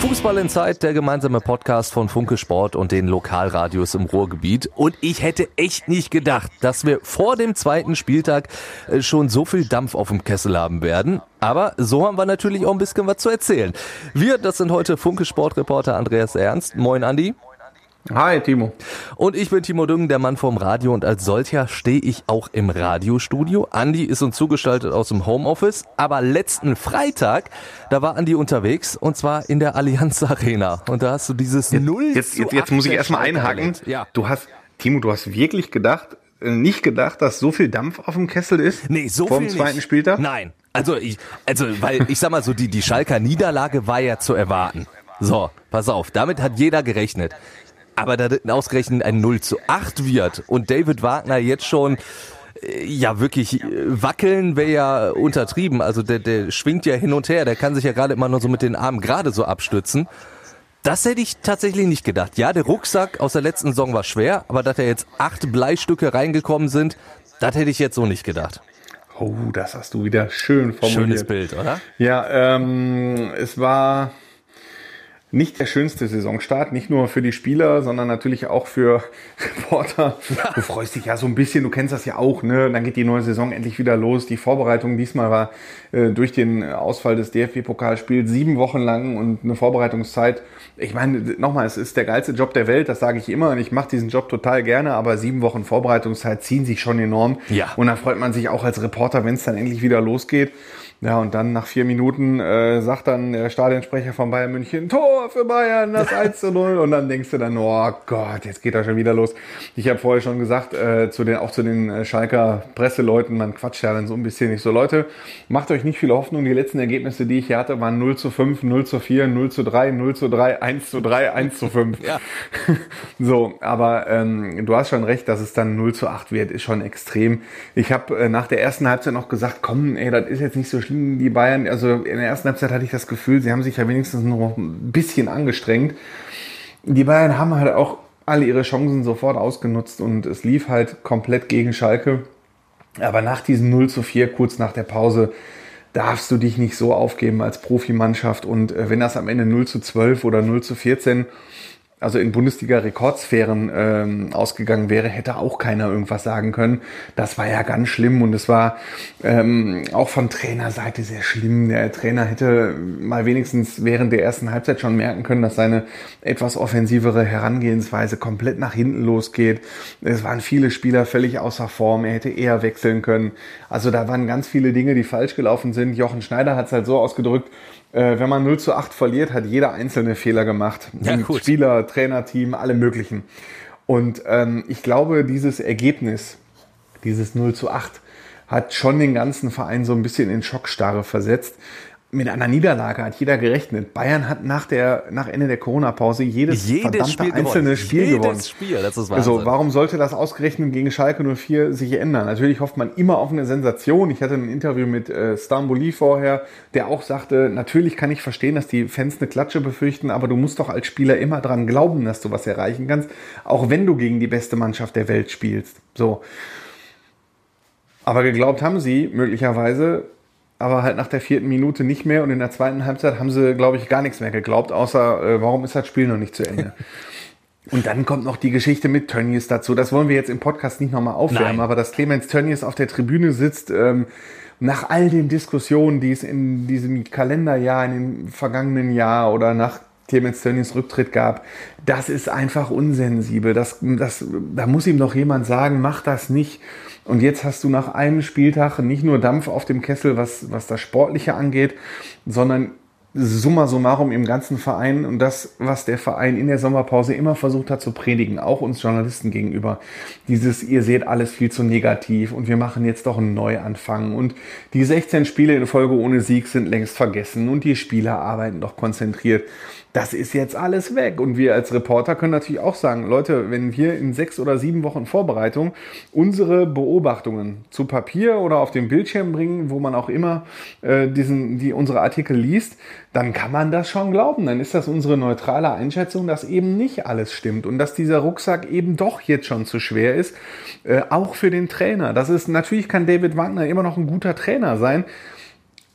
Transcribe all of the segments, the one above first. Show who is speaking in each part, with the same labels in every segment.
Speaker 1: Fußball in Zeit, der gemeinsame Podcast von Funke Sport und den Lokalradios im Ruhrgebiet. Und ich hätte echt nicht gedacht, dass wir vor dem zweiten Spieltag äh, schon so viel Dampf auf dem Kessel haben werden. Aber so haben wir natürlich auch ein bisschen was zu erzählen. Wir, das sind heute Funke Sportreporter Andreas Ernst. Moin Andi.
Speaker 2: Hi, Timo.
Speaker 1: Und ich bin Timo Düngen, der Mann vom Radio und als solcher stehe ich auch im Radiostudio. Andi ist uns zugestaltet aus dem Homeoffice, aber letzten Freitag, da war Andi unterwegs und zwar in der Allianz Arena und da hast du dieses
Speaker 2: jetzt,
Speaker 1: Null
Speaker 2: Jetzt, jetzt, jetzt muss ich erstmal einhaken.
Speaker 1: Ja.
Speaker 2: Du hast, Timo, du hast wirklich gedacht, äh, nicht gedacht, dass so viel Dampf auf dem Kessel ist?
Speaker 1: Nee, so
Speaker 2: Vor
Speaker 1: viel
Speaker 2: dem zweiten
Speaker 1: nicht.
Speaker 2: Spieltag?
Speaker 1: Nein. Also ich, also, weil ich sag mal so, die, die Schalker Niederlage war ja zu erwarten. So, pass auf, damit hat jeder gerechnet. Aber da ausgerechnet ein 0 zu 8 wird und David Wagner jetzt schon äh, ja wirklich äh, wackeln wäre ja untertrieben. Also der, der schwingt ja hin und her, der kann sich ja gerade immer nur so mit den Armen gerade so abstützen. Das hätte ich tatsächlich nicht gedacht. Ja, der Rucksack aus der letzten Saison war schwer, aber dass da jetzt acht Bleistücke reingekommen sind, das hätte ich jetzt so nicht gedacht.
Speaker 2: Oh, das hast du wieder schön formuliert.
Speaker 1: Schönes Bild, oder?
Speaker 2: Ja, ähm, es war nicht der schönste Saisonstart, nicht nur für die Spieler, sondern natürlich auch für Reporter. Du freust dich ja so ein bisschen, du kennst das ja auch, ne? Dann geht die neue Saison endlich wieder los. Die Vorbereitung diesmal war äh, durch den Ausfall des DFB-Pokalspiels sieben Wochen lang und eine Vorbereitungszeit. Ich meine, nochmal, es ist der geilste Job der Welt, das sage ich immer und ich mache diesen Job total gerne, aber sieben Wochen Vorbereitungszeit ziehen sich schon enorm.
Speaker 1: Ja.
Speaker 2: Und da freut man sich auch als Reporter, wenn es dann endlich wieder losgeht. Ja, und dann nach vier Minuten äh, sagt dann der Stadionsprecher von Bayern München, Tor für Bayern, das 1 zu 0. Und dann denkst du dann, oh Gott, jetzt geht er schon wieder los. Ich habe vorher schon gesagt, äh, zu den, auch zu den äh, Schalker Presseleuten, man quatscht ja dann so ein bisschen nicht so. Leute, macht euch nicht viel Hoffnung. Die letzten Ergebnisse, die ich hier hatte, waren 0 zu 5, 0 zu 4, 0 zu 3, 0 zu 3, 1 zu 3, 1 zu 5.
Speaker 1: Ja.
Speaker 2: So, aber ähm, du hast schon recht, dass es dann 0 zu 8 wird, ist schon extrem. Ich habe äh, nach der ersten Halbzeit noch gesagt, komm, ey, das ist jetzt nicht so schlimm, die Bayern. Also in der ersten Halbzeit hatte ich das Gefühl, sie haben sich ja wenigstens noch ein bisschen angestrengt. Die Bayern haben halt auch alle ihre Chancen sofort ausgenutzt und es lief halt komplett gegen Schalke. Aber nach diesem 0 zu 4, kurz nach der Pause, darfst du dich nicht so aufgeben als Profimannschaft. Und äh, wenn das am Ende 0 zu 12 oder 0 zu 14, also in Bundesliga-Rekordsphären ähm, ausgegangen wäre, hätte auch keiner irgendwas sagen können. Das war ja ganz schlimm und es war ähm, auch von Trainerseite sehr schlimm. Der Trainer hätte mal wenigstens während der ersten Halbzeit schon merken können, dass seine etwas offensivere Herangehensweise komplett nach hinten losgeht. Es waren viele Spieler völlig außer Form. Er hätte eher wechseln können. Also da waren ganz viele Dinge, die falsch gelaufen sind. Jochen Schneider hat es halt so ausgedrückt, äh, wenn man 0 zu 8 verliert, hat jeder einzelne Fehler gemacht.
Speaker 1: Ja, gut.
Speaker 2: Spieler, Trainerteam, alle möglichen. Und ähm, ich glaube, dieses Ergebnis, dieses 0 zu 8, hat schon den ganzen Verein so ein bisschen in Schockstarre versetzt. Mit einer Niederlage hat jeder gerechnet. Bayern hat nach, der, nach Ende der Corona-Pause jedes,
Speaker 1: Jedes
Speaker 2: verdammte
Speaker 1: Spiel
Speaker 2: einzelne
Speaker 1: gewonnen.
Speaker 2: Spiel
Speaker 1: Jedes
Speaker 2: gewonnen.
Speaker 1: Spiel, das ist Wahnsinn.
Speaker 2: Also, warum sollte das ausgerechnet gegen Schalke 04 sich ändern? Natürlich hofft man immer auf eine Sensation. Ich hatte ein Interview mit äh, Stamboli vorher, der auch sagte, natürlich kann ich verstehen, dass die Fans eine Klatsche befürchten, aber du musst doch als Spieler immer dran glauben, dass du was erreichen kannst, auch wenn du gegen die beste Mannschaft der Welt spielst. So. Aber geglaubt haben sie möglicherweise, aber halt nach der vierten Minute nicht mehr und in der zweiten Halbzeit haben sie, glaube ich, gar nichts mehr geglaubt, außer äh, warum ist das Spiel noch nicht zu Ende? Und dann kommt noch die Geschichte mit Tönnies dazu. Das wollen wir jetzt im Podcast nicht nochmal aufwärmen,
Speaker 1: Nein.
Speaker 2: aber dass Clemens Tönnies auf der Tribüne sitzt, ähm, nach all den Diskussionen, die es in diesem Kalenderjahr, in dem vergangenen Jahr oder nach Clemens Tönnies Rücktritt gab, das ist einfach unsensibel. Das, das, da muss ihm doch jemand sagen, mach das nicht. Und jetzt hast du nach einem Spieltag nicht nur Dampf auf dem Kessel, was, was das Sportliche angeht, sondern summa summarum im ganzen Verein und das, was der Verein in der Sommerpause immer versucht hat zu predigen, auch uns Journalisten gegenüber, dieses, ihr seht alles viel zu negativ und wir machen jetzt doch einen Neuanfang und die 16 Spiele in Folge ohne Sieg sind längst vergessen und die Spieler arbeiten doch konzentriert das ist jetzt alles weg. Und wir als Reporter können natürlich auch sagen, Leute, wenn wir in sechs oder sieben Wochen Vorbereitung unsere Beobachtungen zu Papier oder auf den Bildschirm bringen, wo man auch immer äh, diesen, die, unsere Artikel liest, dann kann man das schon glauben. Dann ist das unsere neutrale Einschätzung, dass eben nicht alles stimmt und dass dieser Rucksack eben doch jetzt schon zu schwer ist, äh, auch für den Trainer. Das ist natürlich kann David Wagner immer noch ein guter Trainer sein.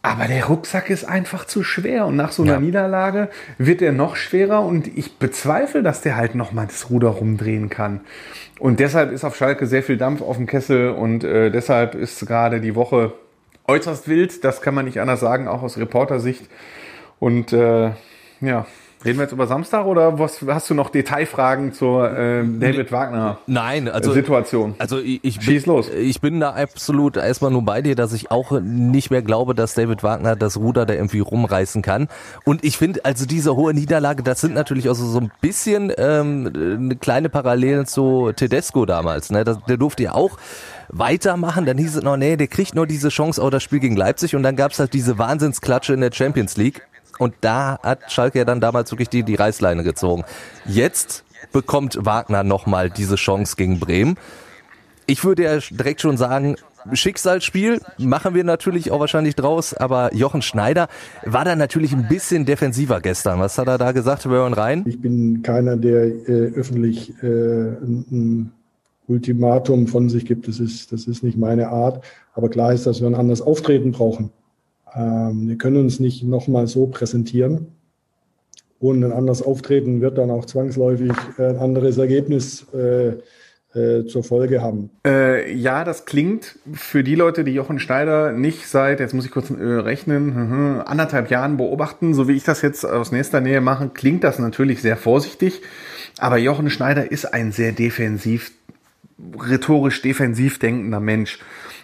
Speaker 2: Aber der Rucksack ist einfach zu schwer und nach so einer ja. Niederlage wird er noch schwerer und ich bezweifle, dass der halt nochmal das Ruder rumdrehen kann. Und deshalb ist auf Schalke sehr viel Dampf auf dem Kessel und äh, deshalb ist gerade die Woche äußerst wild. Das kann man nicht anders sagen, auch aus Reportersicht. Und äh, ja, Reden wir jetzt über Samstag oder was, hast du noch Detailfragen zur äh, David Wagner
Speaker 1: Nein, also,
Speaker 2: Situation?
Speaker 1: Also ich, ich,
Speaker 2: Schieß
Speaker 1: bin,
Speaker 2: los.
Speaker 1: ich bin da absolut erstmal nur bei dir, dass ich auch nicht mehr glaube, dass David Wagner das Ruder da irgendwie rumreißen kann. Und ich finde, also diese hohe Niederlage, das sind natürlich auch so, so ein bisschen ähm, eine kleine Parallele zu Tedesco damals. Ne? Das, der durfte ja auch weitermachen. Dann hieß es noch, nee, der kriegt nur diese Chance auch das Spiel gegen Leipzig. Und dann gab's halt diese Wahnsinnsklatsche in der Champions League. Und da hat Schalke ja dann damals wirklich die, die Reißleine gezogen. Jetzt bekommt Wagner nochmal diese Chance gegen Bremen. Ich würde ja direkt schon sagen, Schicksalsspiel machen wir natürlich auch wahrscheinlich draus, aber Jochen Schneider war da natürlich ein bisschen defensiver gestern. Was hat er da gesagt, Röhren rein?
Speaker 3: Ich bin keiner, der äh, öffentlich äh, ein, ein Ultimatum von sich gibt. Das ist, das ist nicht meine Art. Aber klar ist, dass wir ein anderes Auftreten brauchen. Ähm, wir können uns nicht nochmal so präsentieren. Und ein anderes Auftreten wird dann auch zwangsläufig ein anderes Ergebnis äh, äh, zur Folge haben.
Speaker 2: Äh, ja, das klingt für die Leute, die Jochen Schneider nicht seit, jetzt muss ich kurz äh, rechnen, mhm, anderthalb Jahren beobachten, so wie ich das jetzt aus nächster Nähe mache, klingt das natürlich sehr vorsichtig. Aber Jochen Schneider ist ein sehr defensiv, rhetorisch defensiv denkender Mensch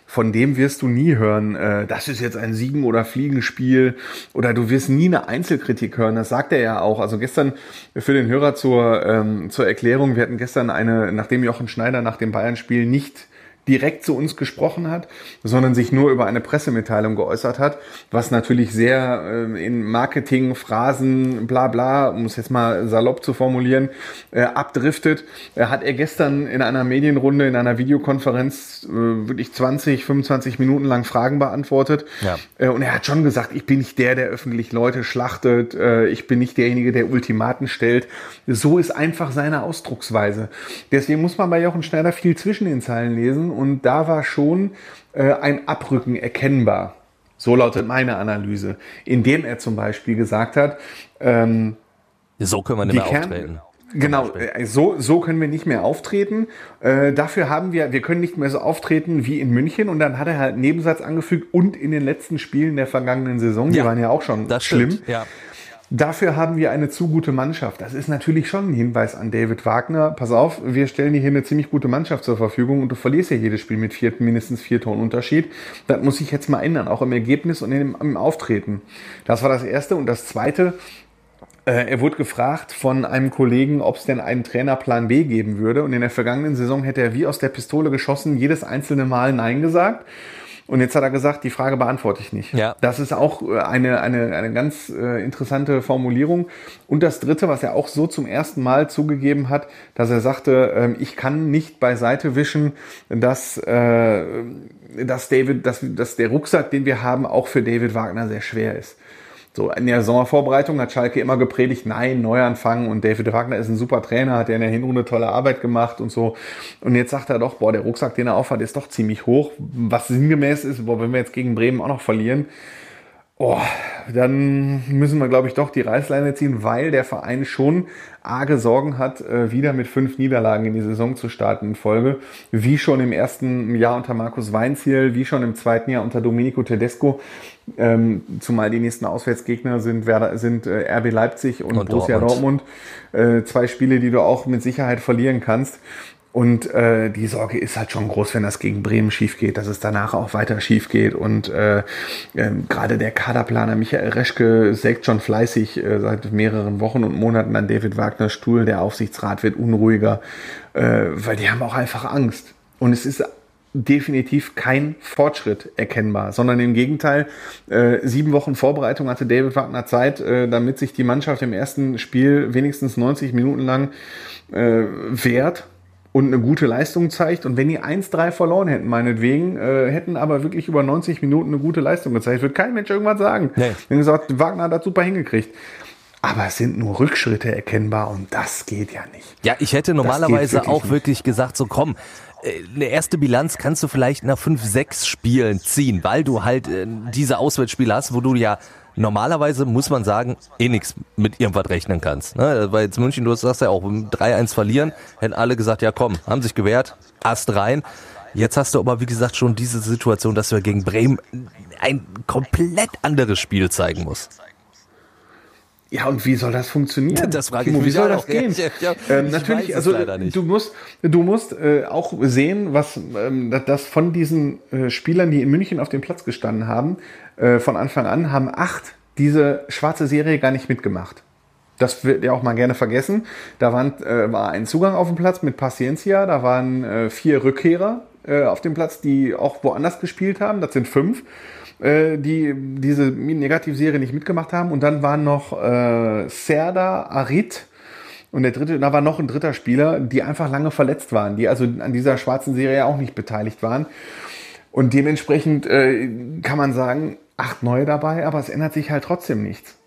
Speaker 2: von dem wirst du nie hören, äh, das ist jetzt ein Siegen- oder Fliegenspiel oder du wirst nie eine Einzelkritik hören. Das sagt er ja auch. Also gestern für den Hörer zur, ähm, zur Erklärung, wir hatten gestern eine, nachdem Jochen Schneider nach dem Bayern-Spiel nicht direkt zu uns gesprochen hat, sondern sich nur über eine Pressemitteilung geäußert hat, was natürlich sehr äh, in Marketing, Phrasen, bla bla, um es jetzt mal salopp zu formulieren, äh, abdriftet, äh, hat er gestern in einer Medienrunde, in einer Videokonferenz äh, wirklich 20, 25 Minuten lang Fragen beantwortet. Ja. Äh, und er hat schon gesagt, ich bin nicht der, der öffentlich Leute schlachtet, äh, ich bin nicht derjenige, der Ultimaten stellt. So ist einfach seine Ausdrucksweise. Deswegen muss man bei Jochen Schneider viel zwischen den Zeilen lesen und da war schon äh, ein Abrücken erkennbar. So lautet meine Analyse, indem er zum Beispiel gesagt hat, ähm,
Speaker 1: so können wir nicht mehr Kern auftreten.
Speaker 2: Genau, äh, so, so können wir nicht mehr auftreten. Äh, dafür haben wir, wir können nicht mehr so auftreten wie in München. Und dann hat er halt einen Nebensatz angefügt und in den letzten Spielen der vergangenen Saison, die waren ja auch schon das schlimm. Stimmt, ja. Dafür haben wir eine zu gute Mannschaft. Das ist natürlich schon ein Hinweis an David Wagner. Pass auf, wir stellen dir hier eine ziemlich gute Mannschaft zur Verfügung und du verlierst ja jedes Spiel mit vier, mindestens vier Toren Unterschied. Das muss sich jetzt mal ändern, auch im Ergebnis und im, im Auftreten. Das war das Erste. Und das Zweite, äh, er wurde gefragt von einem Kollegen, ob es denn einen Trainerplan B geben würde. Und in der vergangenen Saison hätte er wie aus der Pistole geschossen jedes einzelne Mal Nein gesagt. Und jetzt hat er gesagt, die Frage beantworte ich nicht. Ja. Das ist auch äh, eine, eine, eine ganz äh, interessante Formulierung. Und das Dritte, was er auch so zum ersten Mal zugegeben hat, dass er sagte, äh, ich kann nicht beiseite wischen, dass, äh, dass, David, dass, dass der Rucksack, den wir haben, auch für David Wagner sehr schwer ist. So, in der Sommervorbereitung hat Schalke immer gepredigt, nein, Neuanfang und David Wagner ist ein super Trainer, hat ja in der Hinrunde tolle Arbeit gemacht und so. Und jetzt sagt er doch, boah, der Rucksack, den er aufhat, ist doch ziemlich hoch, was sinngemäß ist, boah, wenn wir jetzt gegen Bremen auch noch verlieren, Oh, dann müssen wir, glaube ich, doch die Reißleine ziehen, weil der Verein schon arge Sorgen hat, äh, wieder mit fünf Niederlagen in die Saison zu starten in Folge. Wie schon im ersten Jahr unter Markus Weinziel, wie schon im zweiten Jahr unter Domenico Tedesco. Ähm, zumal die nächsten Auswärtsgegner sind, sind äh, RB Leipzig und, und Borussia Dortmund. Dortmund. Äh, zwei Spiele, die du auch mit Sicherheit verlieren kannst. Und äh, die Sorge ist halt schon groß, wenn das gegen Bremen schief geht, dass es danach auch weiter schief geht. Und äh, äh, gerade der Kaderplaner Michael Reschke sägt schon fleißig äh, seit mehreren Wochen und Monaten an David Wagner Stuhl. Der Aufsichtsrat wird unruhiger, äh, weil die haben auch einfach Angst. Und es ist definitiv kein Fortschritt erkennbar, sondern im Gegenteil, äh, sieben Wochen Vorbereitung hatte David Wagner Zeit, äh, damit sich die Mannschaft im ersten Spiel wenigstens 90 Minuten lang äh, wehrt und eine gute Leistung zeigt. Und wenn die 1-3 verloren hätten, meinetwegen, äh, hätten aber wirklich über 90 Minuten eine gute Leistung gezeigt, wird kein Mensch irgendwas sagen. Nee. Wenn gesagt, Wagner hat das super hingekriegt. Aber es sind nur Rückschritte erkennbar und das geht ja nicht.
Speaker 1: Ja, ich hätte normalerweise wirklich auch nicht. wirklich gesagt, so komm, eine erste Bilanz kannst du vielleicht nach fünf, sechs Spielen ziehen, weil du halt äh, diese Auswärtsspiele hast, wo du ja normalerweise, muss man sagen, eh nichts mit irgendwas rechnen kannst. Ne? Weil jetzt München, du sagst ja auch, 3-1 verlieren, hätten alle gesagt, ja komm, haben sich gewehrt, Ast rein. Jetzt hast du aber, wie gesagt, schon diese Situation, dass du gegen Bremen ein komplett anderes Spiel zeigen musst.
Speaker 2: Ja, und wie soll das funktionieren?
Speaker 1: Das frage ich Timo,
Speaker 2: Wie soll das gehen? Ja, ja, ähm, natürlich, also du musst, du musst äh, auch sehen, was ähm, dass von diesen äh, Spielern, die in München auf dem Platz gestanden haben, äh, von Anfang an haben acht diese schwarze Serie gar nicht mitgemacht. Das wird ja auch mal gerne vergessen. Da waren, äh, war ein Zugang auf dem Platz mit Paciencia, da waren äh, vier Rückkehrer äh, auf dem Platz, die auch woanders gespielt haben. Das sind fünf äh, die diese Negativserie nicht mitgemacht haben. Und dann waren noch äh, Serda, Arit und der dritte, da war noch ein dritter Spieler, die einfach lange verletzt waren, die also an dieser schwarzen Serie auch nicht beteiligt waren. Und dementsprechend äh, kann man sagen, acht neue dabei, aber es ändert sich halt trotzdem nichts.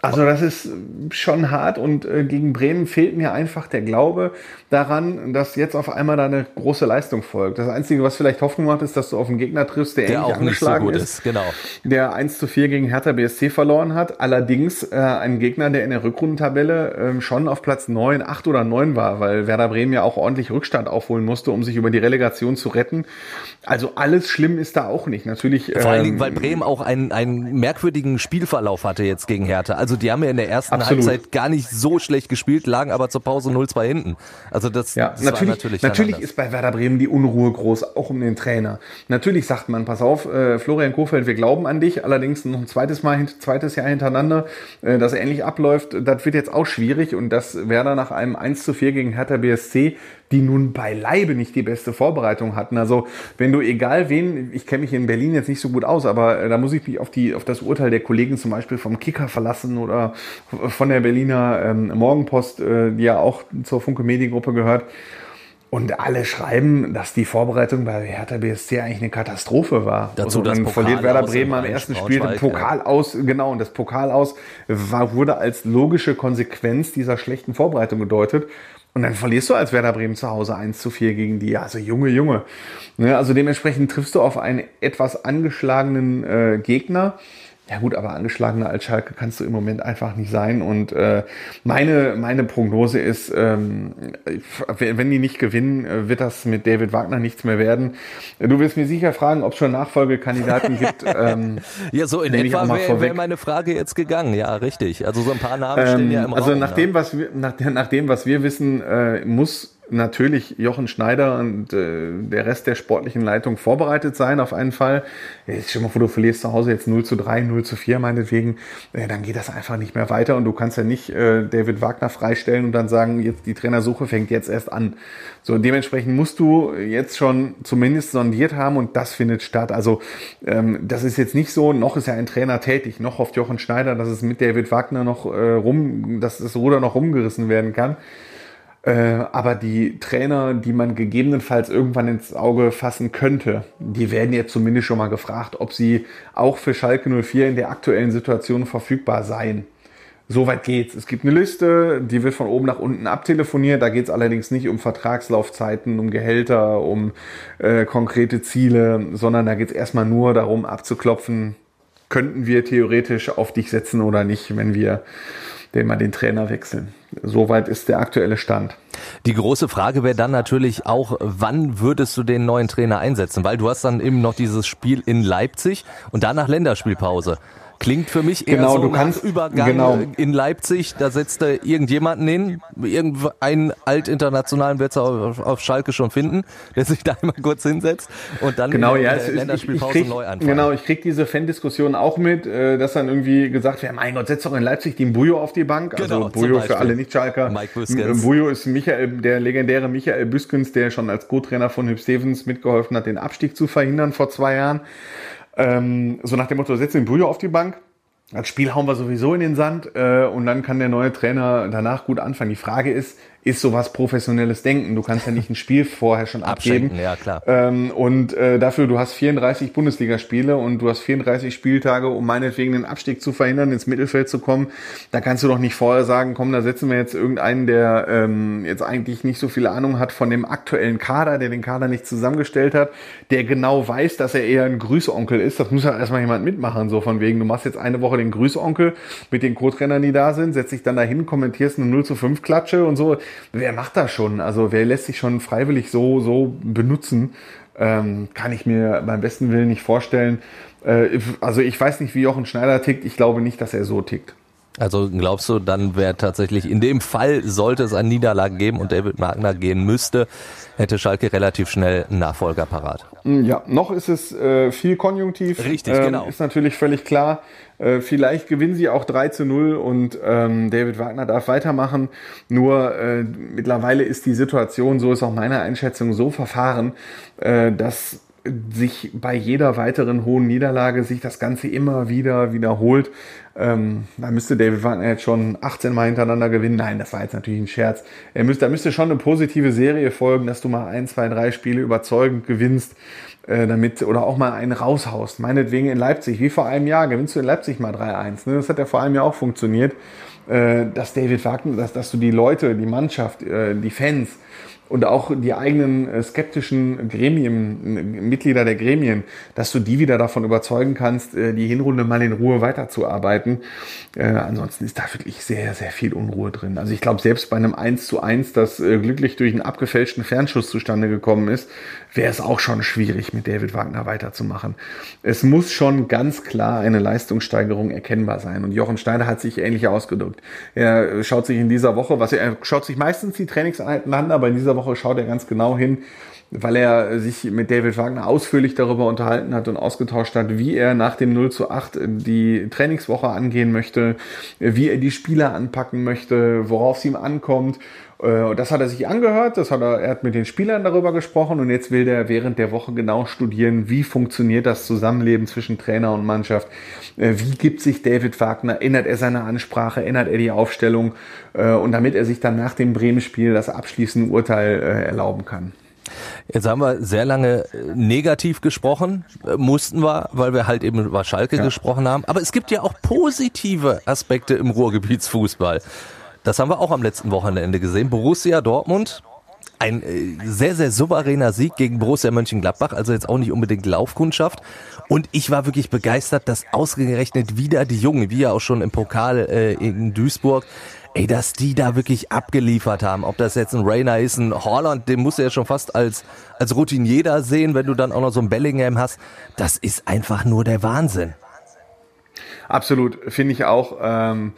Speaker 2: Also das ist schon hart und äh, gegen Bremen fehlt mir einfach der Glaube daran, dass jetzt auf einmal da eine große Leistung folgt. Das Einzige, was vielleicht Hoffnung macht, ist, dass du auf einen Gegner triffst, der, der auch angeschlagen nicht so ist, ist,
Speaker 1: genau.
Speaker 2: der 1 zu 4 gegen Hertha BSC verloren hat. Allerdings äh, ein Gegner, der in der Rückrundentabelle äh, schon auf Platz 9, 8 oder 9 war, weil Werder Bremen ja auch ordentlich Rückstand aufholen musste, um sich über die Relegation zu retten. Also alles schlimm ist da auch nicht. Natürlich.
Speaker 1: Vor allen Dingen, ähm, weil Bremen auch einen, einen merkwürdigen Spielverlauf hatte jetzt gegen Hertha. Also die haben ja in der ersten Absolut. Halbzeit gar nicht so schlecht gespielt, lagen aber zur Pause 0-2 hinten. Also das,
Speaker 2: ja, das natürlich, natürlich, natürlich ist bei Werder Bremen die Unruhe groß, auch um den Trainer. Natürlich sagt man, pass auf, äh, Florian Kofeld, wir glauben an dich, allerdings noch ein zweites Mal, zweites Jahr hintereinander, äh, das ähnlich abläuft, das wird jetzt auch schwierig und dass Werder nach einem 1 zu 4 gegen Hertha BSC die nun beileibe nicht die beste Vorbereitung hatten. Also wenn du egal wen, ich kenne mich in Berlin jetzt nicht so gut aus, aber äh, da muss ich mich auf die auf das Urteil der Kollegen zum Beispiel vom Kicker verlassen oder von der Berliner ähm, Morgenpost, äh, die ja auch zur Funke Mediengruppe gehört. Und alle schreiben, dass die Vorbereitung bei Hertha BSC eigentlich eine Katastrophe war.
Speaker 1: Dazu also,
Speaker 2: dann
Speaker 1: das
Speaker 2: verliert Werder Bremen am ersten Spiel den Pokal ja. aus, genau, und das Pokal aus war, wurde als logische Konsequenz dieser schlechten Vorbereitung gedeutet. Und dann verlierst du als Werder Bremen zu Hause 1 zu 4 gegen die. Also Junge, Junge. Ne, also dementsprechend triffst du auf einen etwas angeschlagenen äh, Gegner. Ja gut, aber angeschlagener als Schalke kannst du im Moment einfach nicht sein. Und äh, meine, meine Prognose ist, ähm, wenn die nicht gewinnen, äh, wird das mit David Wagner nichts mehr werden. Du wirst mir sicher fragen, ob es schon Nachfolgekandidaten gibt.
Speaker 1: Ähm, ja, so in etwa wäre wär meine Frage jetzt gegangen. Ja, richtig. Also so ein paar Namen stehen ähm, ja im
Speaker 2: also
Speaker 1: Raum.
Speaker 2: Also nach dem, was wir, nach, nach dem, was wir wissen, äh, muss natürlich Jochen Schneider und äh, der Rest der sportlichen Leitung vorbereitet sein auf einen Fall. Jetzt stell mal vor, du verlierst zu Hause jetzt 0 zu 3, 0 zu 4 meinetwegen, äh, dann geht das einfach nicht mehr weiter und du kannst ja nicht äh, David Wagner freistellen und dann sagen, jetzt die Trainersuche fängt jetzt erst an. So, dementsprechend musst du jetzt schon zumindest sondiert haben und das findet statt. Also ähm, das ist jetzt nicht so, noch ist ja ein Trainer tätig, noch hofft Jochen Schneider, dass es mit David Wagner noch äh, rum, dass das Ruder noch rumgerissen werden kann. Äh, aber die Trainer, die man gegebenenfalls irgendwann ins Auge fassen könnte, die werden jetzt zumindest schon mal gefragt, ob sie auch für Schalke 04 in der aktuellen Situation verfügbar seien. Soweit geht's. Es gibt eine Liste, die wird von oben nach unten abtelefoniert. Da geht's allerdings nicht um Vertragslaufzeiten, um Gehälter, um äh, konkrete Ziele, sondern da geht's erstmal nur darum abzuklopfen, könnten wir theoretisch auf dich setzen oder nicht, wenn wir den mal den Trainer wechseln. Soweit ist der aktuelle Stand.
Speaker 1: Die große Frage wäre dann natürlich auch, wann würdest du den neuen Trainer einsetzen? Weil du hast dann eben noch dieses Spiel in Leipzig und danach Länderspielpause. Klingt für mich eher
Speaker 2: Genau,
Speaker 1: so
Speaker 2: du kannst-
Speaker 1: Übergang
Speaker 2: genau.
Speaker 1: in Leipzig, da setzt er irgendjemanden hin, irgendeinen altinternationalen wird er auf, auf Schalke schon finden, der sich da einmal kurz hinsetzt und dann
Speaker 2: Genau,
Speaker 1: in
Speaker 2: ja,
Speaker 1: der
Speaker 2: es
Speaker 1: Länderspielpause
Speaker 2: krieg,
Speaker 1: neu anfangen.
Speaker 2: genau, ich krieg diese Fan-Diskussion auch mit, äh, dass dann irgendwie gesagt wird, mein Gott, setz doch in Leipzig den Bujo auf die Bank.
Speaker 1: Genau,
Speaker 2: also Bujo für alle Nicht-Schalker. Bujo ist Michael, der legendäre Michael Büskens, der schon als Co-Trainer von Hüb Stevens mitgeholfen hat, den Abstieg zu verhindern vor zwei Jahren. Ähm, so nach dem Motto, setz den Bujo auf die Bank. Das Spiel hauen wir sowieso in den Sand äh, und dann kann der neue Trainer danach gut anfangen. Die Frage ist, ist sowas professionelles Denken? Du kannst ja nicht ein Spiel vorher schon abgeben.
Speaker 1: Ja klar.
Speaker 2: Ähm, und äh, dafür, du hast 34 Bundesligaspiele und du hast 34 Spieltage, um meinetwegen den Abstieg zu verhindern, ins Mittelfeld zu kommen. Da kannst du doch nicht vorher sagen, komm, da setzen wir jetzt irgendeinen, der ähm, jetzt eigentlich nicht so viel Ahnung hat von dem aktuellen Kader, der den Kader nicht zusammengestellt hat, der genau weiß, dass er eher ein Grüßonkel ist. Das muss ja erstmal jemand mitmachen, so von wegen, du machst jetzt eine Woche den Grüßonkel mit den Co-Trainern, die da sind, setzt dich dann dahin, kommentierst eine 0 zu 5 Klatsche und so. Wer macht das schon? Also wer lässt sich schon freiwillig so, so benutzen? Ähm, kann ich mir beim besten Willen nicht vorstellen. Äh, also ich weiß nicht, wie Jochen Schneider tickt. Ich glaube nicht, dass er so tickt.
Speaker 1: Also glaubst du, dann wäre tatsächlich in dem Fall, sollte es eine Niederlage geben und David Wagner gehen müsste, hätte Schalke relativ schnell einen Nachfolger parat.
Speaker 2: Ja, noch ist es äh, viel konjunktiv.
Speaker 1: Richtig,
Speaker 2: ähm,
Speaker 1: genau.
Speaker 2: Ist natürlich völlig klar. Äh, vielleicht gewinnen sie auch 3 zu 0 und ähm, David Wagner darf weitermachen. Nur äh, mittlerweile ist die Situation, so ist auch meine Einschätzung, so verfahren, äh, dass sich bei jeder weiteren hohen Niederlage sich das Ganze immer wieder wiederholt. Ähm, da müsste David Wagner jetzt schon 18 Mal hintereinander gewinnen. Nein, das war jetzt natürlich ein Scherz. Er müsste, da müsste schon eine positive Serie folgen, dass du mal ein, zwei, drei Spiele überzeugend gewinnst, äh, damit oder auch mal einen raushaust. Meinetwegen in Leipzig, wie vor einem Jahr, gewinnst du in Leipzig mal 3-1. Ne? Das hat ja vor einem Jahr auch funktioniert, äh, dass David Wagner, dass, dass du die Leute, die Mannschaft, äh, die Fans und auch die eigenen äh, skeptischen Gremien, Mitglieder der Gremien, dass du die wieder davon überzeugen kannst, äh, die Hinrunde mal in Ruhe weiterzuarbeiten. Äh, ansonsten ist da wirklich sehr, sehr viel Unruhe drin. Also ich glaube, selbst bei einem 1 zu 1, das äh, glücklich durch einen abgefälschten Fernschuss zustande gekommen ist, wäre es auch schon schwierig, mit David Wagner weiterzumachen. Es muss schon ganz klar eine Leistungssteigerung erkennbar sein. Und Jochen Schneider hat sich ähnlich ausgedrückt. Er schaut sich in dieser Woche, was er, er schaut sich meistens die Trainingseinheiten an, aber in dieser Woche schaut er ganz genau hin, weil er sich mit David Wagner ausführlich darüber unterhalten hat und ausgetauscht hat, wie er nach dem 0 zu 8 die Trainingswoche angehen möchte, wie er die Spieler anpacken möchte, worauf es ihm ankommt. Äh, Das hat er sich angehört, das hat er, er hat mit den Spielern darüber gesprochen und jetzt will er während der Woche genau studieren, wie funktioniert das Zusammenleben zwischen Trainer und Mannschaft, Äh, wie gibt sich David Wagner, ändert er seine Ansprache, ändert er die Aufstellung äh, und damit er sich dann nach dem Bremen-Spiel das abschließende Urteil erlauben kann.
Speaker 1: Jetzt haben wir sehr lange äh, negativ gesprochen, äh, mussten wir, weil wir halt eben über Schalke gesprochen haben. Aber es gibt ja auch positive Aspekte im Ruhrgebietsfußball. Das haben wir auch am letzten Wochenende gesehen. Borussia Dortmund, ein äh, sehr, sehr souveräner Sieg gegen Borussia Mönchengladbach, also jetzt auch nicht unbedingt Laufkundschaft. Und ich war wirklich begeistert, dass ausgerechnet wieder die Jungen, wie ja auch schon im Pokal äh, in Duisburg, ey, dass die da wirklich abgeliefert haben. Ob das jetzt ein Rainer ist, ein Holland, den musst du ja schon fast als, als Routinier da sehen, wenn du dann auch noch so ein Bellingham hast. Das ist einfach nur der Wahnsinn.
Speaker 2: Absolut, finde ich auch. Ähm,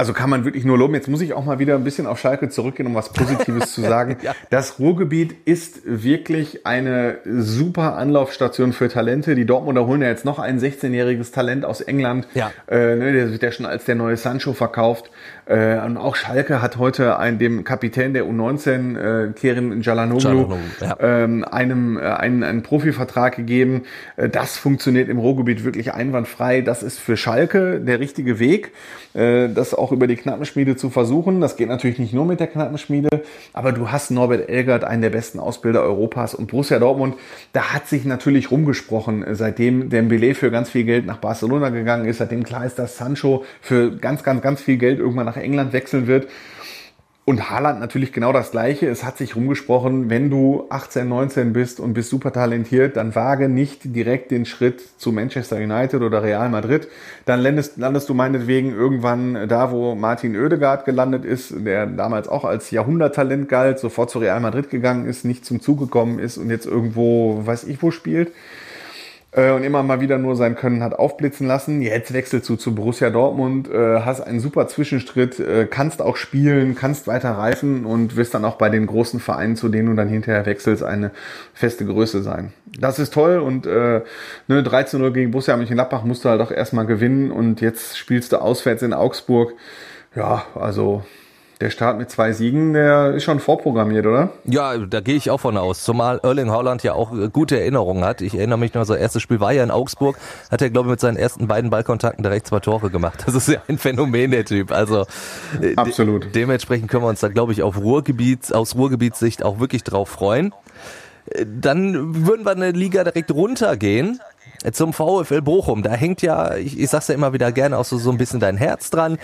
Speaker 2: also kann man wirklich nur loben. Jetzt muss ich auch mal wieder ein bisschen auf Schalke zurückgehen, um was Positives zu sagen.
Speaker 1: Ja.
Speaker 2: Das Ruhrgebiet ist wirklich eine super Anlaufstation für Talente. Die Dortmunder holen ja jetzt noch ein 16-jähriges Talent aus England.
Speaker 1: Ja.
Speaker 2: Äh, ne, der wird ja schon als der neue Sancho verkauft. Äh, und auch Schalke hat heute einen, dem Kapitän der U19, äh, Kerim Jalanoglu,
Speaker 1: ja.
Speaker 2: ähm, einem äh, einen, einen Profivertrag gegeben. Äh, das funktioniert im Ruhrgebiet wirklich einwandfrei. Das ist für Schalke der richtige Weg, äh, das auch über die Knappenschmiede zu versuchen. Das geht natürlich nicht nur mit der Knappenschmiede, aber du hast Norbert Elgert, einen der besten Ausbilder Europas und Borussia Dortmund, da hat sich natürlich rumgesprochen, äh, seitdem Dembele für ganz viel Geld nach Barcelona gegangen ist, seitdem klar ist, dass Sancho für ganz, ganz, ganz viel Geld irgendwann nach England wechseln wird. Und Haaland natürlich genau das Gleiche. Es hat sich rumgesprochen, wenn du 18, 19 bist und bist super talentiert, dann wage nicht direkt den Schritt zu Manchester United oder Real Madrid. Dann landest, landest du meinetwegen irgendwann da, wo Martin Oedegaard gelandet ist, der damals auch als Jahrhunderttalent galt, sofort zu Real Madrid gegangen ist, nicht zum Zug gekommen ist und jetzt irgendwo, weiß ich wo spielt. Äh, und immer mal wieder nur sein Können hat aufblitzen lassen. Jetzt wechselst du zu Borussia Dortmund, äh, hast einen super Zwischenstritt, äh, kannst auch spielen, kannst weiter reifen und wirst dann auch bei den großen Vereinen, zu denen du dann hinterher wechselst, eine feste Größe sein. Das ist toll und äh, ne, 13-0 gegen Borussia Mönchengladbach musst du halt auch erstmal gewinnen und jetzt spielst du auswärts in Augsburg. Ja, also der Start mit zwei Siegen, der ist schon vorprogrammiert, oder?
Speaker 1: Ja, da gehe ich auch von aus. Zumal Erling Haaland ja auch äh, gute Erinnerungen hat. Ich erinnere mich noch, sein erstes Spiel war ja in Augsburg. Hat er, glaube ich, mit seinen ersten beiden Ballkontakten direkt zwei Tore gemacht. Das ist ja ein Phänomen, der Typ. Also
Speaker 2: äh, Absolut. De
Speaker 1: dementsprechend können wir uns da, glaube ich, auf Ruhrgebiet, aus Ruhrgebietssicht auch wirklich drauf freuen. Äh, dann würden wir eine Liga direkt runtergehen zum VfL Bochum. Da hängt ja, ich, ich sag's ja immer wieder gerne, auch so, so ein bisschen dein Herz dran.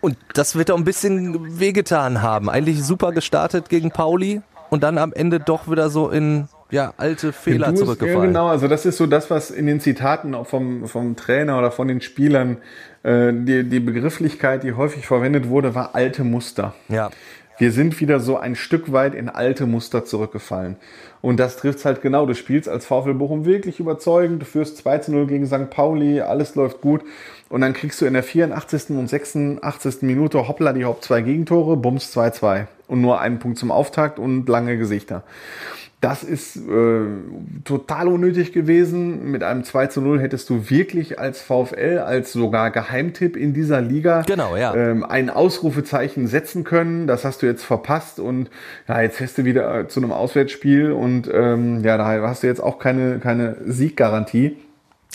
Speaker 1: Und das wird auch ein bisschen wehgetan haben. Eigentlich super gestartet gegen Pauli und dann am Ende doch wieder so in ja, alte Fehler zurückgefallen. Ja,
Speaker 2: genau, also das ist so das, was in den Zitaten auch vom, vom Trainer oder von den Spielern, äh, die, die Begrifflichkeit, die häufig verwendet wurde, war alte Muster.
Speaker 1: Ja.
Speaker 2: Wir sind wieder so ein Stück weit in alte Muster zurückgefallen. Und das trifft's halt genau. Du spielst als VfL Bochum wirklich überzeugend. Du führst 2 zu 0 gegen St. Pauli. Alles läuft gut. Und dann kriegst du in der 84. und 86. Minute hoppla die Haupt zwei Gegentore, Bums 2-2. Und nur einen Punkt zum Auftakt und lange Gesichter. Das ist äh, total unnötig gewesen. Mit einem 2 zu 0 hättest du wirklich als VfL, als sogar Geheimtipp in dieser Liga
Speaker 1: genau, ja.
Speaker 2: ähm, ein Ausrufezeichen setzen können. Das hast du jetzt verpasst und ja, jetzt fährst du wieder zu einem Auswärtsspiel und ähm, ja, da hast du jetzt auch keine, keine Sieggarantie.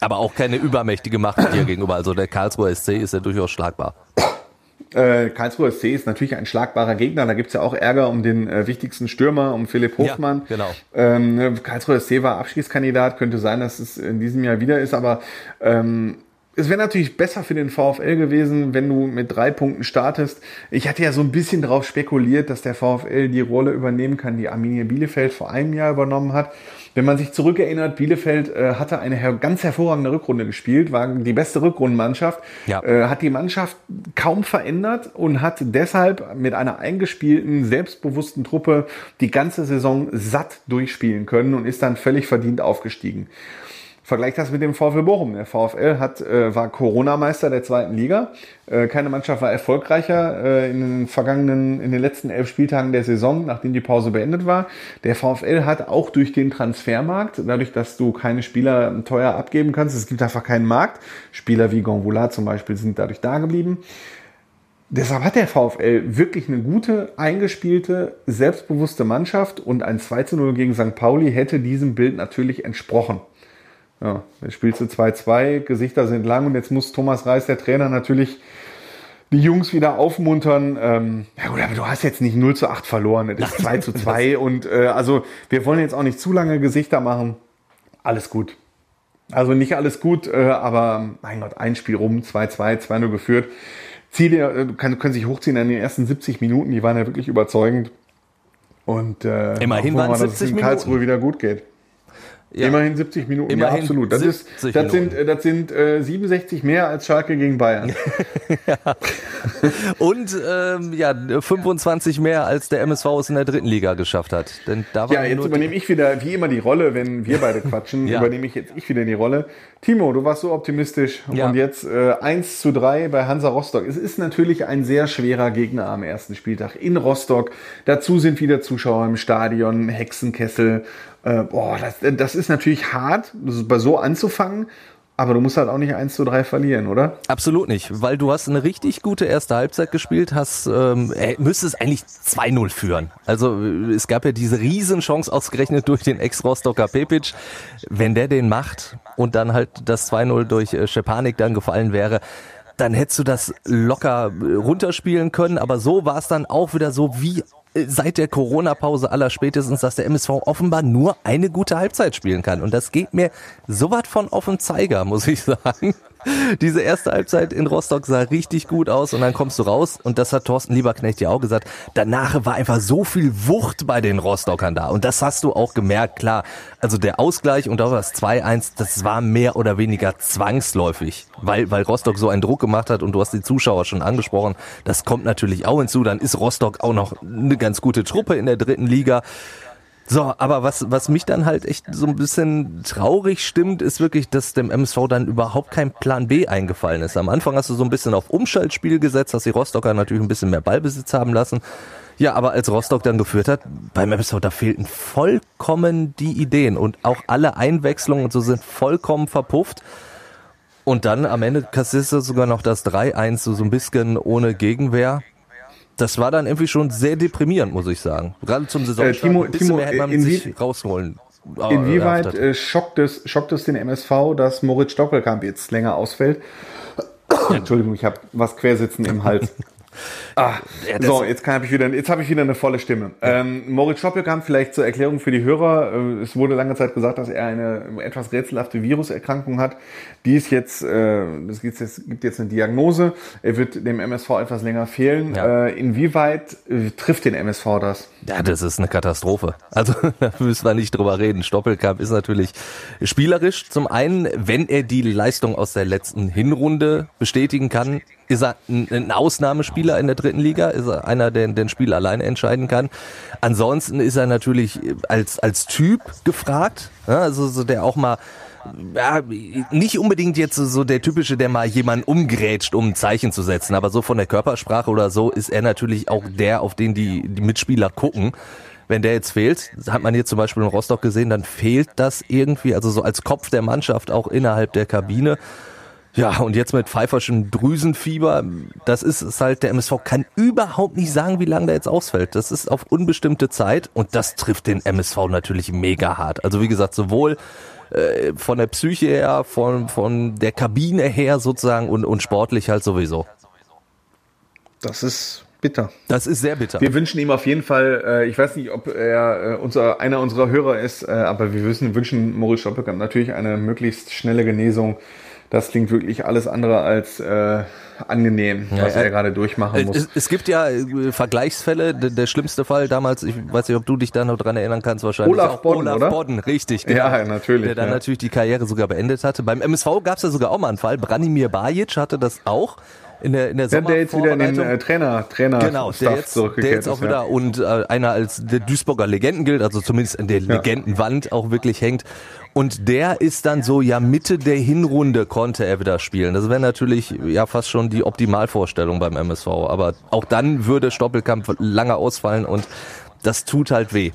Speaker 1: Aber auch keine übermächtige Macht dir gegenüber. Also der Karlsruher SC ist ja durchaus schlagbar.
Speaker 2: Äh, Karlsruher SC ist natürlich ein schlagbarer Gegner. Da gibt's ja auch Ärger um den äh, wichtigsten Stürmer, um Philipp Hofmann.
Speaker 1: Ja, genau.
Speaker 2: Ähm, ne, Karlsruher SC war Abschiedskandidat. Könnte sein, dass es in diesem Jahr wieder ist. Aber ähm, es wäre natürlich besser für den VfL gewesen, wenn du mit drei Punkten startest. Ich hatte ja so ein bisschen darauf spekuliert, dass der VfL die Rolle übernehmen kann, die Arminia Bielefeld vor einem Jahr übernommen hat. Wenn man sich zurückerinnert, Bielefeld äh, hatte eine her ganz hervorragende Rückrunde gespielt, war die beste Rückrundenmannschaft,
Speaker 1: ja.
Speaker 2: äh, hat die Mannschaft kaum verändert und hat deshalb mit einer eingespielten, selbstbewussten Truppe die ganze Saison satt durchspielen können und ist dann völlig verdient aufgestiegen. Vergleich das mit dem VfL Bochum. Der VfL hat, äh, war Corona-Meister der zweiten Liga. Äh, keine Mannschaft war erfolgreicher äh, in den vergangenen, in den letzten elf Spieltagen der Saison, nachdem die Pause beendet war. Der VfL hat auch durch den Transfermarkt, dadurch, dass du keine Spieler teuer abgeben kannst, es gibt einfach keinen Markt. Spieler wie Gonvola zum Beispiel sind dadurch da geblieben. Deshalb hat der VfL wirklich eine gute, eingespielte, selbstbewusste Mannschaft und ein 2 zu 0 gegen St. Pauli hätte diesem Bild natürlich entsprochen. Ja, jetzt spielst du 2-2, Gesichter sind lang und jetzt muss Thomas Reis, der Trainer, natürlich die Jungs wieder aufmuntern. Ähm, ja gut, aber du hast jetzt nicht 0 zu 8 verloren, das ist 2 zu 2 und äh, also wir wollen jetzt auch nicht zu lange Gesichter machen. Alles gut. Also nicht alles gut, äh, aber mein Gott, ein Spiel rum, 2-2, 2-0 geführt. Ziele äh, können, können sich hochziehen in den ersten 70 Minuten, die waren ja wirklich überzeugend. Und äh,
Speaker 1: immerhin waren es 70 dass es in
Speaker 2: Karlsruhe wieder gut geht. Ja. Immerhin 70 Minuten,
Speaker 1: Immerhin
Speaker 2: ja, absolut. Das, ist, das sind, das sind äh, 67 mehr als Schalke gegen Bayern.
Speaker 1: ja. Und ähm, ja, 25 mehr als der MSV es in der dritten Liga geschafft hat. Denn da
Speaker 2: ja, jetzt übernehme ich wieder, wie immer, die Rolle, wenn wir beide quatschen, ja. übernehme ich jetzt ich wieder die Rolle. Timo, du warst so optimistisch ja. und jetzt äh, 1 zu 3 bei Hansa Rostock. Es ist natürlich ein sehr schwerer Gegner am ersten Spieltag in Rostock. Dazu sind wieder Zuschauer im Stadion, Hexenkessel äh, boah, das, das ist natürlich hart, bei so anzufangen. Aber du musst halt auch nicht 1 zu 3 verlieren, oder?
Speaker 1: Absolut nicht, weil du hast eine richtig gute erste Halbzeit gespielt, hast ähm, äh, müsstest eigentlich 2-0 führen. Also es gab ja diese Riesenchance ausgerechnet durch den Ex-Rostocker Pepic. Wenn der den macht und dann halt das 2-0 durch äh, Schepanik dann gefallen wäre, dann hättest du das locker äh, runterspielen können. Aber so war es dann auch wieder so wie seit der Corona-Pause aller spätestens, dass der MSV offenbar nur eine gute Halbzeit spielen kann. Und das geht mir so was von auf den Zeiger, muss ich sagen. Diese erste Halbzeit in Rostock sah richtig gut aus und dann kommst du raus und das hat Thorsten Lieberknecht ja auch gesagt. Danach war einfach so viel Wucht bei den Rostockern da und das hast du auch gemerkt, klar. Also der Ausgleich und auch das 2-1, das war mehr oder weniger zwangsläufig, weil, weil Rostock so einen Druck gemacht hat und du hast die Zuschauer schon angesprochen. Das kommt natürlich auch hinzu. Dann ist Rostock auch noch eine ganz gute Truppe in der dritten Liga. So, aber was, was mich dann halt echt so ein bisschen traurig stimmt, ist wirklich, dass dem MSV dann überhaupt kein Plan B eingefallen ist. Am Anfang hast du so ein bisschen auf Umschaltspiel gesetzt, hast die Rostocker natürlich ein bisschen mehr Ballbesitz haben lassen. Ja, aber als Rostock dann geführt hat, beim MSV, da fehlten vollkommen die Ideen und auch alle Einwechslungen und so sind vollkommen verpufft. Und dann am Ende kassierst du sogar noch das 3-1, so, so ein bisschen ohne Gegenwehr. Das war dann irgendwie schon sehr deprimierend, muss ich sagen. Gerade zum Saisonstart.
Speaker 2: Äh, Timo,
Speaker 1: ein bisschen
Speaker 2: Timo,
Speaker 1: mehr hätte man
Speaker 2: inwie-
Speaker 1: sich rausholen. äh,
Speaker 2: Inwieweit äh, schockt, es, schockt es den MSV, dass Moritz Stoppelkamp jetzt länger ausfällt? Entschuldigung, ich habe was quersitzen im Hals. Ah,
Speaker 1: Ja, das-
Speaker 2: so, jetzt habe ich wieder, jetzt habe ich wieder eine volle Stimme. Ähm, Moritz Stoppelkamp, vielleicht zur Erklärung für die Hörer. Äh, es wurde lange Zeit gesagt, dass er eine etwas rätselhafte Viruserkrankung hat. Die ist jetzt, äh, es gibt jetzt, gibt jetzt eine Diagnose. Er wird dem MSV etwas länger fehlen.
Speaker 1: Ja.
Speaker 2: Äh, inwieweit äh, trifft den MSV das?
Speaker 1: Ja, das ist eine Katastrophe. Also da müssen wir nicht drüber reden. Stoppelkamp ist natürlich spielerisch. Zum einen, wenn er die Leistung aus der letzten Hinrunde bestätigen kann, ist er ein, Ausnahmespieler in der dritten Liga, ist er einer, der den Spiel alleine entscheiden kann. Ansonsten ist er natürlich als, als Typ gefragt, ja, also so der auch mal ja, nicht unbedingt jetzt so der typische, der mal jemanden umgrätscht, um ein Zeichen zu setzen, aber so von der Körpersprache oder so ist er natürlich auch der, auf den die, die Mitspieler gucken. Wenn der jetzt fehlt, hat man hier zum Beispiel in Rostock gesehen, dann fehlt das irgendwie, also so als Kopf der Mannschaft auch innerhalb der Kabine. Ja, und jetzt mit pfeiferschem Drüsenfieber, das ist es halt, der MSV kann überhaupt nicht sagen, wie lange der jetzt ausfällt. Das ist auf unbestimmte Zeit und das trifft den MSV natürlich mega hart. Also wie gesagt, sowohl äh, von der Psyche her, von, von der Kabine her sozusagen und, und sportlich halt sowieso.
Speaker 2: Das ist bitter.
Speaker 1: Das ist sehr bitter.
Speaker 2: Wir wünschen ihm auf jeden Fall, äh, ich weiß nicht, ob er äh, unser, einer unserer Hörer ist, äh, aber wir wissen, wünschen Moritz Stoppelkamp natürlich eine möglichst schnelle Genesung. Das klingt wirklich alles andere als äh, angenehm,
Speaker 1: Ja,
Speaker 2: was
Speaker 1: äh,
Speaker 2: er gerade durchmachen muss.
Speaker 1: Es, es gibt ja äh, Vergleichsfälle. Der, der schlimmste Fall damals, ich weiß nicht, ob du dich da noch dran erinnern kannst, wahrscheinlich.
Speaker 2: Olaf
Speaker 1: auch
Speaker 2: Bodden,
Speaker 1: Olaf
Speaker 2: oder?
Speaker 1: Bodden, richtig. genau.
Speaker 2: Ja, natürlich,
Speaker 1: Der dann
Speaker 2: ja.
Speaker 1: natürlich die Karriere sogar beendet hatte. Beim MSV gab es ja sogar auch mal einen Fall. Branimir Bajic hatte das auch in der, in der
Speaker 2: der, der jetzt wieder in den äh, Trainer, Trainer
Speaker 1: Genau, der jetzt, der jetzt auch
Speaker 2: ist,
Speaker 1: wieder
Speaker 2: ja.
Speaker 1: und äh, einer als der Duisburger Legenden gilt, also zumindest in der Legendenwand auch wirklich hängt. Und der ist dann so, ja, Mitte der Hinrunde konnte er wieder spielen. Das wäre natürlich ja fast schon die Optimalvorstellung beim MSV. Aber auch dann würde Stoppelkamp lange ausfallen und das tut halt weh.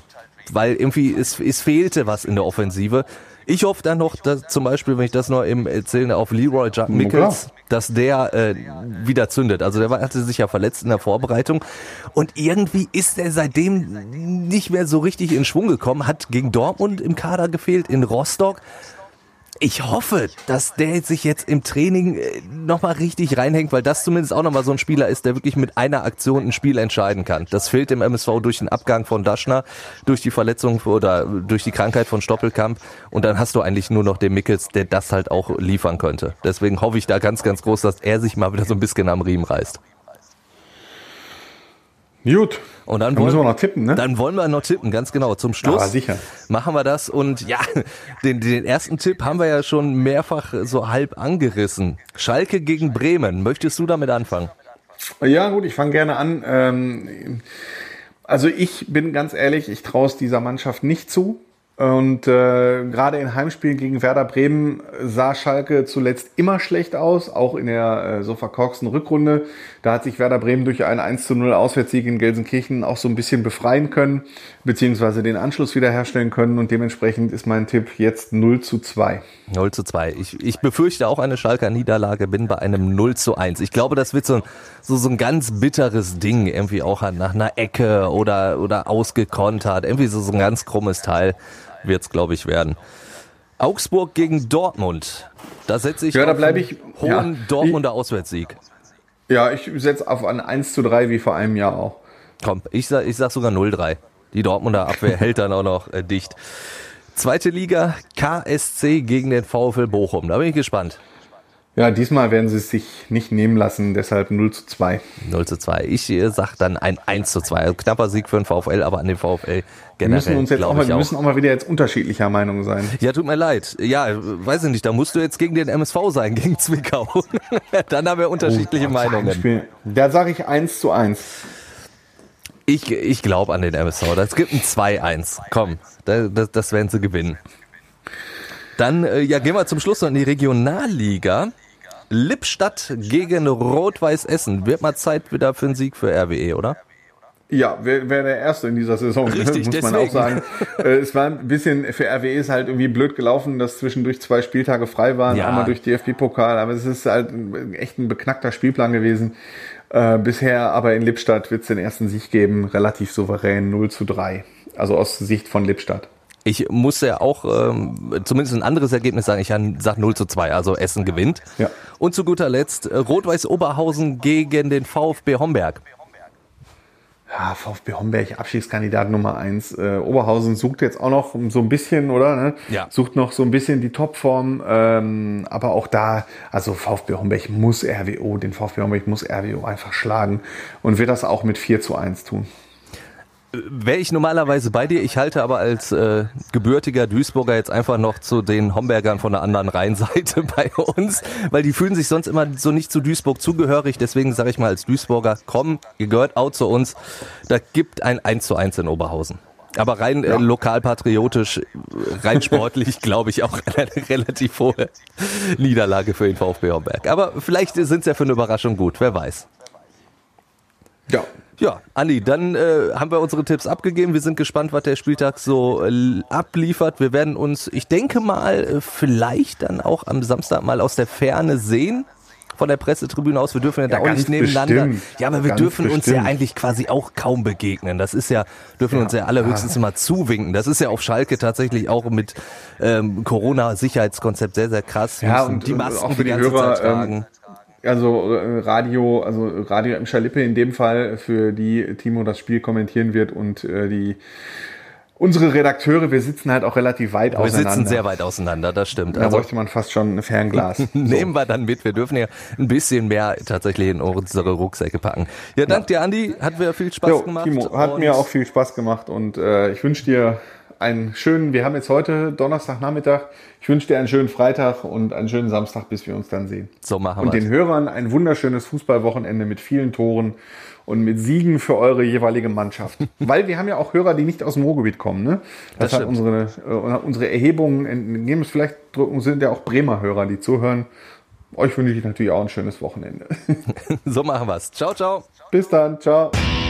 Speaker 1: Weil irgendwie es, es fehlte was in der Offensive. Ich hoffe dann noch, dass zum Beispiel, wenn ich das noch eben erzähle, auf Leroy Jack Mickels, dass der äh, wieder zündet. Also der war, hatte sich ja verletzt in der Vorbereitung und irgendwie ist er seitdem nicht mehr so richtig in Schwung gekommen, hat gegen Dortmund im Kader gefehlt, in Rostock. Ich hoffe, dass der sich jetzt im Training äh, nochmal richtig reinhängt, weil das zumindest auch nochmal so ein Spieler ist, der wirklich mit einer Aktion ein Spiel entscheiden kann. Das fehlt dem MSV durch den Abgang von Daschner, durch die Verletzung oder durch die Krankheit von Stoppelkamp. Und dann hast du eigentlich nur noch den Mickels, der das halt auch liefern könnte. Deswegen hoffe ich da ganz, ganz groß, dass er sich mal wieder so ein bisschen am Riemen reißt.
Speaker 2: Gut.
Speaker 1: Und dann,
Speaker 2: Dann müssen
Speaker 1: wollen,
Speaker 2: wir noch tippen, ne?
Speaker 1: Dann wollen wir noch tippen, ganz genau. Zum Schluss
Speaker 2: Aber sicher.
Speaker 1: machen wir das. Und ja, den, den ersten Tipp haben wir ja schon mehrfach so halb angerissen. Schalke gegen Bremen. Möchtest du damit anfangen?
Speaker 2: Ja, gut, ich fange gerne an. Ähm, also ich bin ganz ehrlich, ich traue es dieser Mannschaft nicht zu. Und äh, gerade in Heimspielen gegen Werder Bremen sah Schalke zuletzt immer schlecht aus, auch in der äh, so verkorksten Rückrunde. Da hat sich Werder Bremen durch einen 1 zu 0 Auswärtssieg in Gelsenkirchen auch so ein bisschen befreien können, beziehungsweise den Anschluss wiederherstellen können. Und dementsprechend ist mein Tipp jetzt 0 zu 2.
Speaker 1: 0 zu 2. Ich, ich befürchte auch eine Schalker Niederlage, bin bei einem 0 zu 1. Ich glaube, das wird so ein, so, so ein ganz bitteres Ding, irgendwie auch nach einer Ecke oder, oder ausgekontert. Irgendwie so, so ein ganz krummes Teil wird's, glaube ich, werden. Augsburg gegen Dortmund. Da setze ich
Speaker 2: Ja, da
Speaker 1: auf
Speaker 2: ich-
Speaker 1: hohen
Speaker 2: ja.
Speaker 1: Dortmunder Auswärtssieg.
Speaker 2: Ja, ich setze auf ein 1 zu 3 wie vor einem Jahr auch.
Speaker 1: Komm, ich sag, ich sag sogar 0-3. Die Dortmunder Abwehr hält dann auch noch äh, dicht. Zweite Liga, KSC gegen den VfL Bochum. Da bin ich gespannt.
Speaker 2: Ja, diesmal werden sie es sich nicht nehmen lassen, deshalb 0 zu 2.
Speaker 1: 0 zu 2. Ich äh, sag dann ein 1 zu 2. Also knapper Sieg für den VfL, aber an den VfL
Speaker 2: Wir müssen
Speaker 1: generell
Speaker 2: uns jetzt auch mal, wir
Speaker 1: auch.
Speaker 2: müssen auch mal wieder jetzt unterschiedlicher Meinung sein.
Speaker 1: Ja, tut mir leid. Ja, weiß ich nicht, da musst du jetzt gegen den MSV sein, gegen Zwickau. dann haben wir unterschiedliche Meinungen.
Speaker 2: Heimspiel. Da sage ich 1 zu 1.
Speaker 1: Ich, ich glaube an den MSV. Das gibt ein 2-1. Komm, das, das, das werden sie gewinnen. Dann äh, ja, gehen wir zum Schluss noch in die Regionalliga. Lippstadt gegen Rot-Weiß Essen. Wird mal Zeit wieder für einen Sieg für RWE, oder?
Speaker 2: Ja, wäre wär der erste in dieser Saison,
Speaker 1: Richtig,
Speaker 2: muss man
Speaker 1: deswegen.
Speaker 2: auch sagen. Äh, es war ein bisschen, für RWE ist halt irgendwie blöd gelaufen, dass zwischendurch zwei Spieltage frei waren,
Speaker 1: Ja.
Speaker 2: einmal durch DFB-Pokal, aber es ist halt echt ein beknackter Spielplan gewesen. Äh, bisher aber in Lippstadt wird es den ersten Sieg geben, relativ souverän 0 zu 3. Also aus Sicht von Lippstadt.
Speaker 1: Ich muss ja auch ähm, zumindest ein anderes Ergebnis sagen. Ich sage 0 zu 2, also Essen gewinnt.
Speaker 2: Ja.
Speaker 1: Und zu guter Letzt äh, Rot-Weiß Oberhausen gegen den VfB Homberg.
Speaker 2: Ja, VfB Homberg, Abschiedskandidat Nummer eins. Äh, Oberhausen sucht jetzt auch noch so ein bisschen, oder? Ne?
Speaker 1: Ja.
Speaker 2: Sucht noch so ein bisschen die Topform. Ähm, aber auch da, also VfB Homberg muss RWO, den VfB Homberg muss RWO einfach schlagen und wird das auch mit 4 zu 1 tun.
Speaker 1: Wäre ich normalerweise bei dir, ich halte aber als äh, gebürtiger Duisburger jetzt einfach noch zu den Hombergern von der anderen Rheinseite bei uns, weil die fühlen sich sonst immer so nicht zu Duisburg zugehörig. Deswegen sage ich mal als Duisburger, komm, ihr gehört auch zu uns. Da gibt ein 1 zu 1 in Oberhausen. Aber rein äh, lokalpatriotisch, äh, rein sportlich, glaube ich, auch eine relativ hohe Niederlage für den VfB Homberg. Aber vielleicht sind es ja für eine Überraschung gut, wer weiß.
Speaker 2: Ja.
Speaker 1: Ja, Andi, dann äh, haben wir unsere Tipps abgegeben. Wir sind gespannt, was der Spieltag so äh, abliefert. Wir werden uns, ich denke mal, äh, vielleicht dann auch am Samstag mal aus der Ferne sehen. Von der Pressetribüne aus. Wir dürfen ja, da
Speaker 2: Ja,
Speaker 1: auch
Speaker 2: ganz
Speaker 1: nicht nebeneinander.
Speaker 2: bestimmt.
Speaker 1: Ja, aber wir
Speaker 2: Ganz
Speaker 1: dürfen uns ja
Speaker 2: bestimmt.
Speaker 1: eigentlich quasi auch kaum begegnen. Das ist ja, dürfen
Speaker 2: Ja.
Speaker 1: uns ja alle höchstens immer zuwinken. Das ist ja auf Schalke tatsächlich auch mit ähm, Corona-Sicherheitskonzept sehr, sehr krass.
Speaker 2: Ja, und
Speaker 1: die
Speaker 2: äh,
Speaker 1: Masken
Speaker 2: auch für die,
Speaker 1: ganze
Speaker 2: Hörer,
Speaker 1: Zeit tragen.
Speaker 2: ähm, also äh, Radio, also Radio im Schalippe in dem Fall, für die Timo das Spiel kommentieren wird und äh, die unsere Redakteure, wir sitzen halt auch relativ weit
Speaker 1: wir
Speaker 2: auseinander.
Speaker 1: sitzen sehr weit auseinander, das stimmt.
Speaker 2: Da bräuchte man fast schon ein Fernglas.
Speaker 1: Nehmen wir dann mit. Wir dürfen ja ein bisschen mehr tatsächlich in unsere Rucksäcke packen. Ja, danke dir, Andi. Hat mir viel Spaß
Speaker 2: Jo,
Speaker 1: gemacht.
Speaker 2: Timo, hat mir auch viel Spaß gemacht und äh, ich wünsche dir einen schönen, wir haben jetzt heute Donnerstagnachmittag, ich wünsche dir einen schönen Freitag und einen schönen Samstag, bis wir uns dann sehen.
Speaker 1: So machen
Speaker 2: Und
Speaker 1: wir's.
Speaker 2: den Hörern ein wunderschönes Fußballwochenende mit vielen Toren und mit Siegen für eure jeweilige Mannschaft. Weil wir haben ja auch Hörer, die nicht aus dem Ruhrgebiet kommen. Ne? Das,
Speaker 1: Das
Speaker 2: hat unsere, äh, unsere Erhebungen entgeben. Es vielleicht drücken- sind ja auch Bremer Hörer, die zuhören. Euch wünsche ich natürlich auch ein schönes Wochenende.
Speaker 1: So machen wir's. Ciao, ciao.
Speaker 2: Bis dann, ciao.